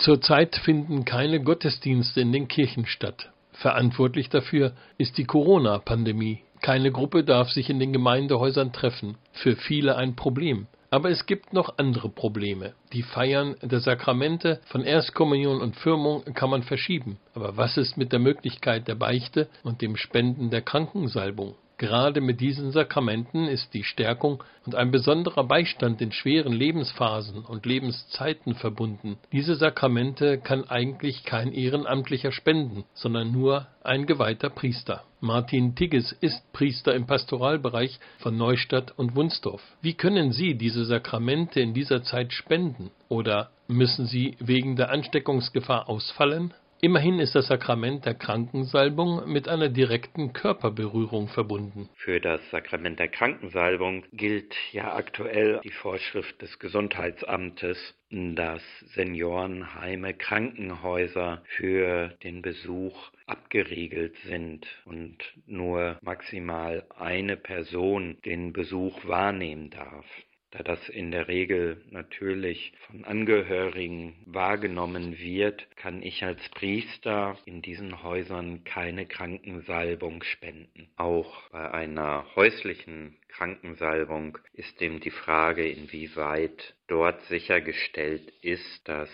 Zurzeit finden keine Gottesdienste in den Kirchen statt. Verantwortlich dafür ist die Corona-Pandemie. Keine Gruppe darf sich in den Gemeindehäusern treffen. Für viele ein Problem. Aber es gibt noch andere Probleme. Die Feiern der Sakramente von Erstkommunion und Firmung kann man verschieben. Aber was ist mit der Möglichkeit der Beichte und dem Spenden der Krankensalbung? Gerade mit diesen Sakramenten ist die Stärkung und ein besonderer Beistand in schweren Lebensphasen und Lebenszeiten verbunden. Diese Sakramente kann eigentlich kein Ehrenamtlicher spenden, sondern nur ein geweihter Priester. Martin Tigges ist Priester im Pastoralbereich von Neustadt und Wunsdorf. Wie können Sie diese Sakramente in dieser Zeit spenden? Oder müssen sie wegen der Ansteckungsgefahr ausfallen? Immerhin ist das Sakrament der Krankensalbung mit einer direkten Körperberührung verbunden. Für das Sakrament der Krankensalbung gilt ja aktuell die Vorschrift des Gesundheitsamtes, dass Seniorenheime, Krankenhäuser für den Besuch abgeriegelt sind und nur maximal eine Person den Besuch wahrnehmen darf da das in der Regel natürlich von Angehörigen wahrgenommen wird, kann ich als Priester in diesen Häusern keine Krankensalbung spenden. Auch bei einer häuslichen Krankensalbung ist dem die Frage, inwieweit dort sichergestellt ist, dass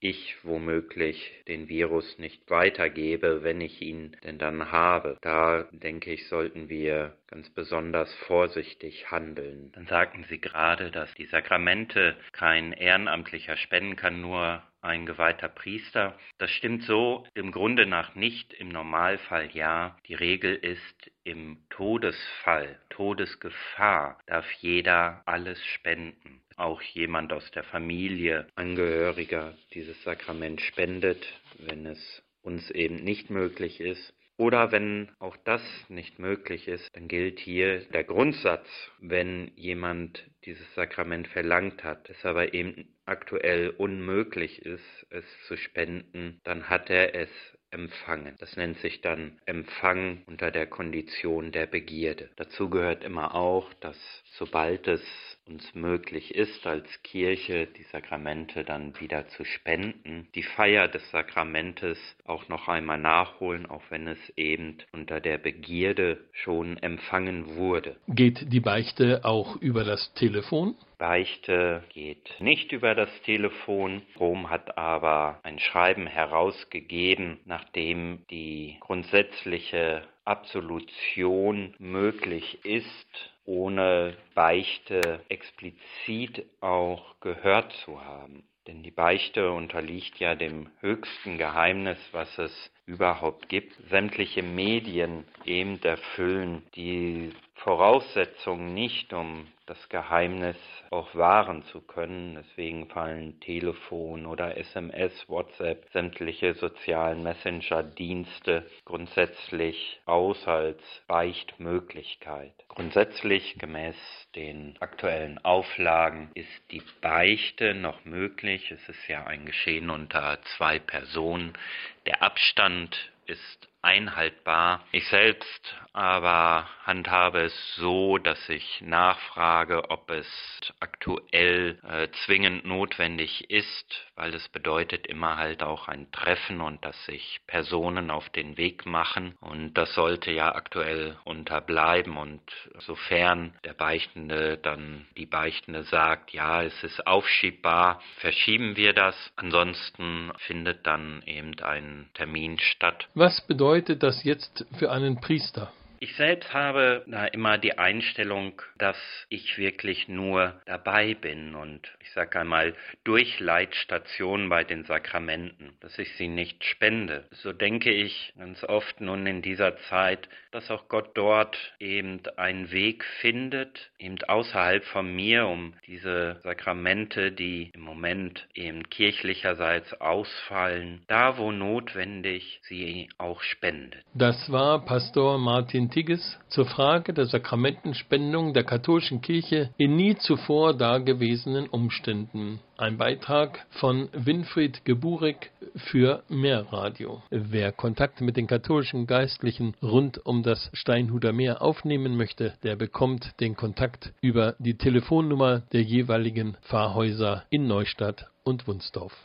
ich womöglich den Virus nicht weitergebe, wenn ich ihn denn dann habe. Da denke ich, sollten wir ganz besonders vorsichtig handeln. Dann sagten Sie gerade, dass die Sakramente kein Ehrenamtlicher spenden kann, nur ein geweihter Priester. Das stimmt so im Grunde nach nicht, im Normalfall ja. Die Regel ist, im Todesfall, Todesgefahr darf jeder alles spenden. Auch jemand aus der Familie, Angehöriger dieses Sakrament spendet, wenn es uns eben nicht möglich ist. Oder wenn auch das nicht möglich ist, dann gilt hier der Grundsatz, wenn jemand dieses Sakrament verlangt hat, es aber eben aktuell unmöglich ist, es zu spenden, dann hat er es empfangen. Das nennt sich dann Empfang unter der Kondition der Begierde. Dazu gehört immer auch, dass sobald es uns möglich ist, als Kirche die Sakramente dann wieder zu spenden, die Feier des Sakramentes auch noch einmal nachholen, auch wenn es eben unter der Begierde schon empfangen wurde. Geht die Beichte auch über das Telefon? Beichte geht nicht über das Telefon. Rom hat aber ein Schreiben herausgegeben, nachdem die grundsätzliche Absolution möglich ist ohne Beichte explizit auch gehört zu haben. Denn die Beichte unterliegt ja dem höchsten Geheimnis, was es überhaupt gibt. Sämtliche Medien eben erfüllen die Voraussetzungen nicht, um das Geheimnis auch wahren zu können. Deswegen fallen Telefon oder SMS, WhatsApp, sämtliche sozialen Messenger-Dienste grundsätzlich aus als Beichtmöglichkeit. Grundsätzlich gemäß den aktuellen Auflagen ist die Beichte noch möglich. Es ist ja ein Geschehen unter zwei Personen. Der Abstand ist einhaltbar. Ich selbst aber handhabe es so, dass ich nachfrage, ob es aktuell äh, zwingend notwendig ist, weil es bedeutet immer halt auch ein Treffen und dass sich Personen auf den Weg machen und das sollte ja aktuell unterbleiben und sofern der Beichtende dann die Beichtende sagt, ja, es ist aufschiebbar, verschieben wir das, ansonsten findet dann eben ein Termin statt. Was bedeutet das jetzt für einen Priester? Ich selbst habe da immer die Einstellung, dass ich wirklich nur dabei bin und ich sage einmal Durchleitstation bei den Sakramenten, dass ich sie nicht spende. So denke ich ganz oft nun in dieser Zeit, dass auch Gott dort eben einen Weg findet, eben außerhalb von mir, um diese Sakramente, die im Moment eben kirchlicherseits ausfallen, da wo notwendig, sie auch spendet. Das war Pastor Martin Tigges zur Frage der Sakramentenspendung der katholischen Kirche in nie zuvor dagewesenen Umständen. Ein Beitrag von Winfried Geburik für Meerradio. Wer Kontakt mit den katholischen Geistlichen rund um das Steinhuder Meer aufnehmen möchte, der bekommt den Kontakt über die Telefonnummer der jeweiligen Pfarrhäuser in Neustadt und Wunsdorf.